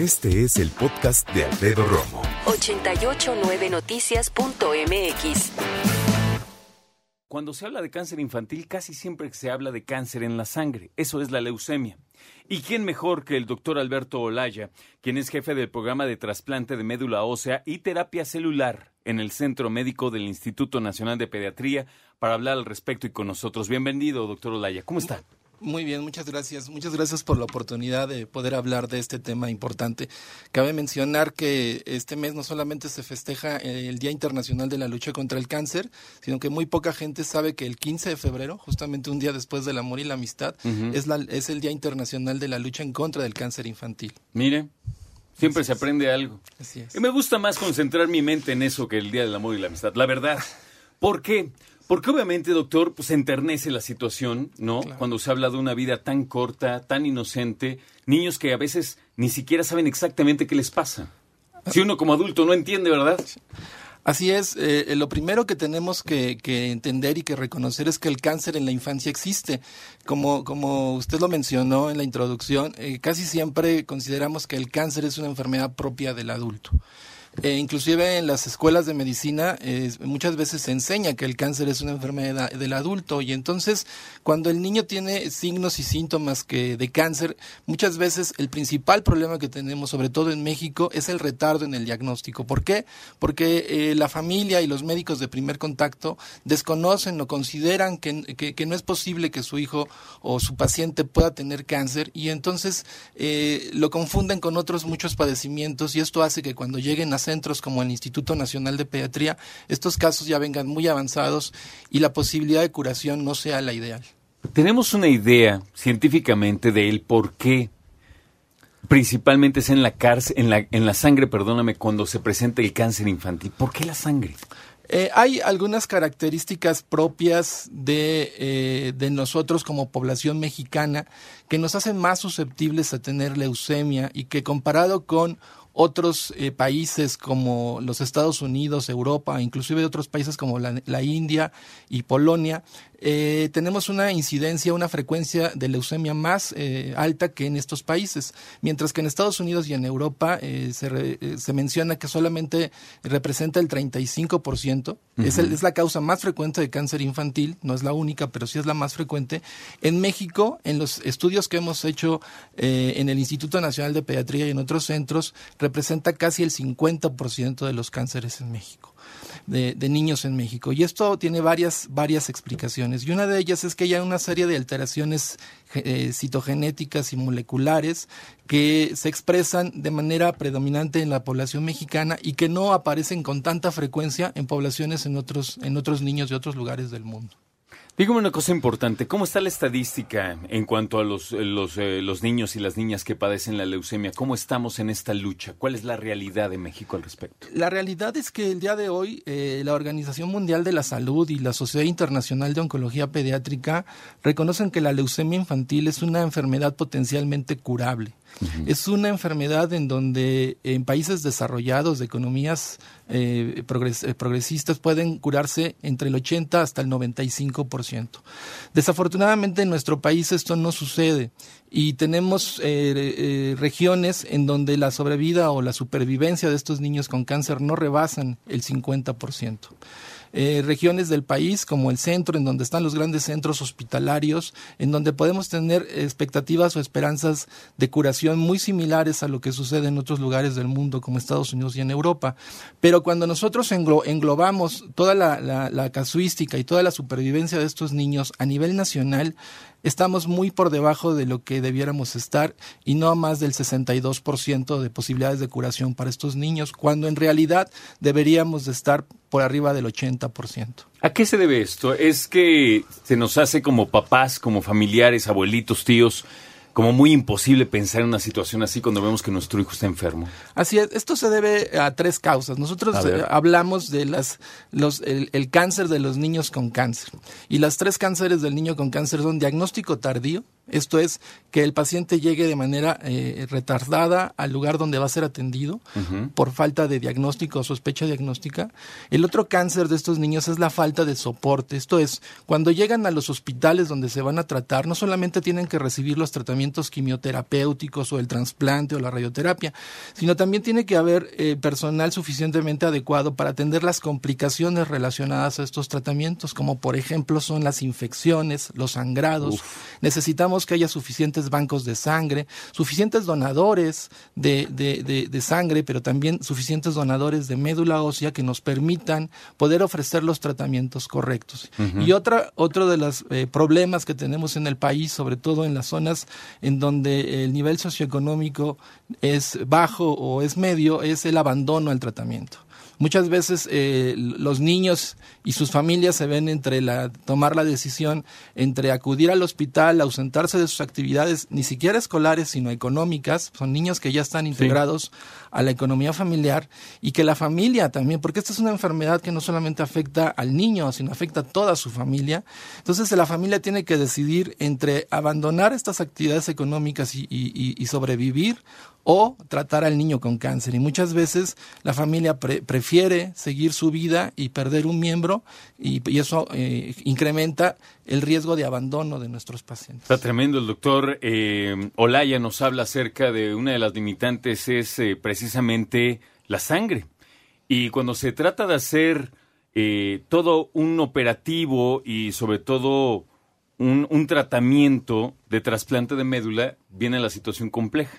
Este es el podcast de Alfredo Romo. 889noticias.mx. Cuando se habla de cáncer infantil, casi siempre se habla de cáncer en la sangre. Eso es la leucemia. ¿Y quién mejor que el doctor Alberto Olaya, quien es jefe del programa de trasplante de médula ósea y terapia celular en el Centro Médico del Instituto Nacional de Pediatría, para hablar al respecto y con nosotros? Bienvenido, doctor Olaya. ¿Cómo está? Muy bien, muchas gracias. Muchas gracias por la oportunidad de poder hablar de este tema importante. Cabe mencionar que este mes no solamente se festeja el Día Internacional de la Lucha contra el Cáncer, sino que muy poca gente sabe que el 15 de febrero, justamente un día después del amor y la amistad, es, la, es el Día Internacional de la Lucha en contra del cáncer infantil. Mire, siempre se aprende algo. Así es. Y me gusta más concentrar mi mente en eso que el Día del Amor y la Amistad, la verdad. ¿Por qué? Porque obviamente, doctor, pues enternece la situación, ¿no? Claro. Cuando se habla de una vida tan corta, tan inocente, niños que a veces ni siquiera saben exactamente qué les pasa. Si uno como adulto no entiende, ¿verdad? Así es, eh, lo primero que tenemos que, que, entender y que reconocer es que el cáncer en la infancia existe. Como, como usted lo mencionó en la introducción, eh, casi siempre consideramos que el cáncer es una enfermedad propia del adulto. Eh, inclusive en las escuelas de medicina muchas veces se enseña que el cáncer es una enfermedad del adulto y entonces cuando el niño tiene signos y síntomas que de cáncer, muchas veces el principal problema que tenemos, sobre todo en México, es el retardo en el diagnóstico. ¿Por qué? Porque eh, la familia y los médicos de primer contacto desconocen o consideran que, que, que, no es posible que su hijo o su paciente pueda tener cáncer y entonces eh, lo confunden con otros muchos padecimientos y esto hace que cuando lleguen a centros como el Instituto Nacional de Pediatría, estos casos ya vengan muy avanzados y la posibilidad de curación no sea la ideal. Tenemos una idea científicamente de el por qué principalmente es en la cárcel, en la, en la sangre, perdóname, cuando se presenta el cáncer infantil. ¿Por qué la sangre? Eh, hay algunas características propias de, eh, de, nosotros como población mexicana que nos hacen más susceptibles a tener leucemia y que comparado con otros eh, países como los Estados Unidos, Europa, inclusive otros países como la, la India y Polonia, eh, tenemos una incidencia, una frecuencia de leucemia más eh, alta que en estos países, mientras que en Estados Unidos y en Europa se, re, se, menciona que solamente representa el 35%, uh -huh. es, el, es, la causa más frecuente de cáncer infantil, no es la única, pero sí es la más frecuente. En México, en los estudios que hemos hecho en el Instituto Nacional de Pediatría y en otros centros, representa casi el 50% de los cánceres en México. De, niños en México. Y esto tiene varias, varias explicaciones. Y una de ellas es que hay una serie de alteraciones eh, citogenéticas y moleculares que se expresan de manera predominante en la población mexicana y que no aparecen con tanta frecuencia en poblaciones en otros, en otros niños de otros lugares del mundo. Dígame una cosa importante, ¿cómo está la estadística en cuanto a los, los, eh, los, niños y las niñas que padecen la leucemia? ¿Cómo estamos en esta lucha? ¿Cuál es la realidad de México al respecto? La realidad es que el día de hoy eh, la Organización Mundial de la Salud y la Sociedad Internacional de Oncología Pediátrica reconocen que la leucemia infantil es una enfermedad potencialmente curable. Es una enfermedad en donde en países desarrollados de economías eh, progres progresistas pueden curarse entre el 80 hasta el 95%. Desafortunadamente en nuestro país esto no sucede y tenemos eh, eh, regiones en donde la sobrevida o la supervivencia de estos niños con cáncer no rebasan el 50%. Eh, regiones del país como el centro, en donde están los grandes centros hospitalarios, en donde podemos tener expectativas o esperanzas de curación muy similares a lo que sucede en otros lugares del mundo, como Estados Unidos y en Europa. Pero cuando nosotros englo englobamos toda la, la, la casuística y toda la supervivencia de estos niños a nivel nacional, estamos muy por debajo de lo que debiéramos estar y no más del 62% de posibilidades de curación para estos niños, cuando en realidad deberíamos de estar por arriba del 80%. ¿A qué se debe esto? ¿Es que se nos hace como papás, como familiares, abuelitos, tíos, como muy imposible pensar en una situación así cuando vemos que nuestro hijo está enfermo. Así es, esto se debe a tres causas. Nosotros eh, hablamos de las, los, el, el, cáncer de los niños con cáncer. Y las tres cánceres del niño con cáncer son diagnóstico tardío, Esto es que el paciente llegue de manera eh, retardada al lugar donde va a ser atendido por falta de diagnóstico o sospecha diagnóstica. El otro cáncer de estos niños es la falta de soporte. Esto es, cuando llegan a los hospitales donde se van a tratar, no solamente tienen que recibir los tratamientos quimioterapéuticos o el trasplante o la radioterapia, sino también tiene que haber eh, personal suficientemente adecuado para atender las complicaciones relacionadas a estos tratamientos, como por ejemplo son las infecciones, los sangrados. Necesitamos que haya suficientes bancos de sangre, suficientes donadores de, de, sangre, pero también suficientes donadores de médula ósea que nos permitan poder ofrecer los tratamientos correctos. Y otra, otro de los eh, problemas que tenemos en el país, sobre todo en las zonas en donde el nivel socioeconómico es bajo o es medio, es el abandono al tratamiento. Muchas veces eh, los niños y sus familias se ven entre la, tomar la decisión entre acudir al hospital, ausentarse de sus actividades, ni siquiera escolares, sino económicas. Son niños que ya están integrados a la economía familiar y que la familia también, porque esta es una enfermedad que no solamente afecta al niño, sino afecta a toda su familia. Entonces la familia tiene que decidir entre abandonar estas actividades económicas y sobrevivir o tratar al niño con cáncer. Y muchas veces la familia prefiere seguir su vida y perder un miembro y, eso eh, incrementa el riesgo de abandono de nuestros pacientes. Está tremendo. El doctor eh, Olaya nos habla acerca de una de las limitantes es eh, precisamente la sangre. Y cuando se trata de hacer todo un operativo y sobre todo un, un tratamiento de trasplante de médula, viene la situación compleja.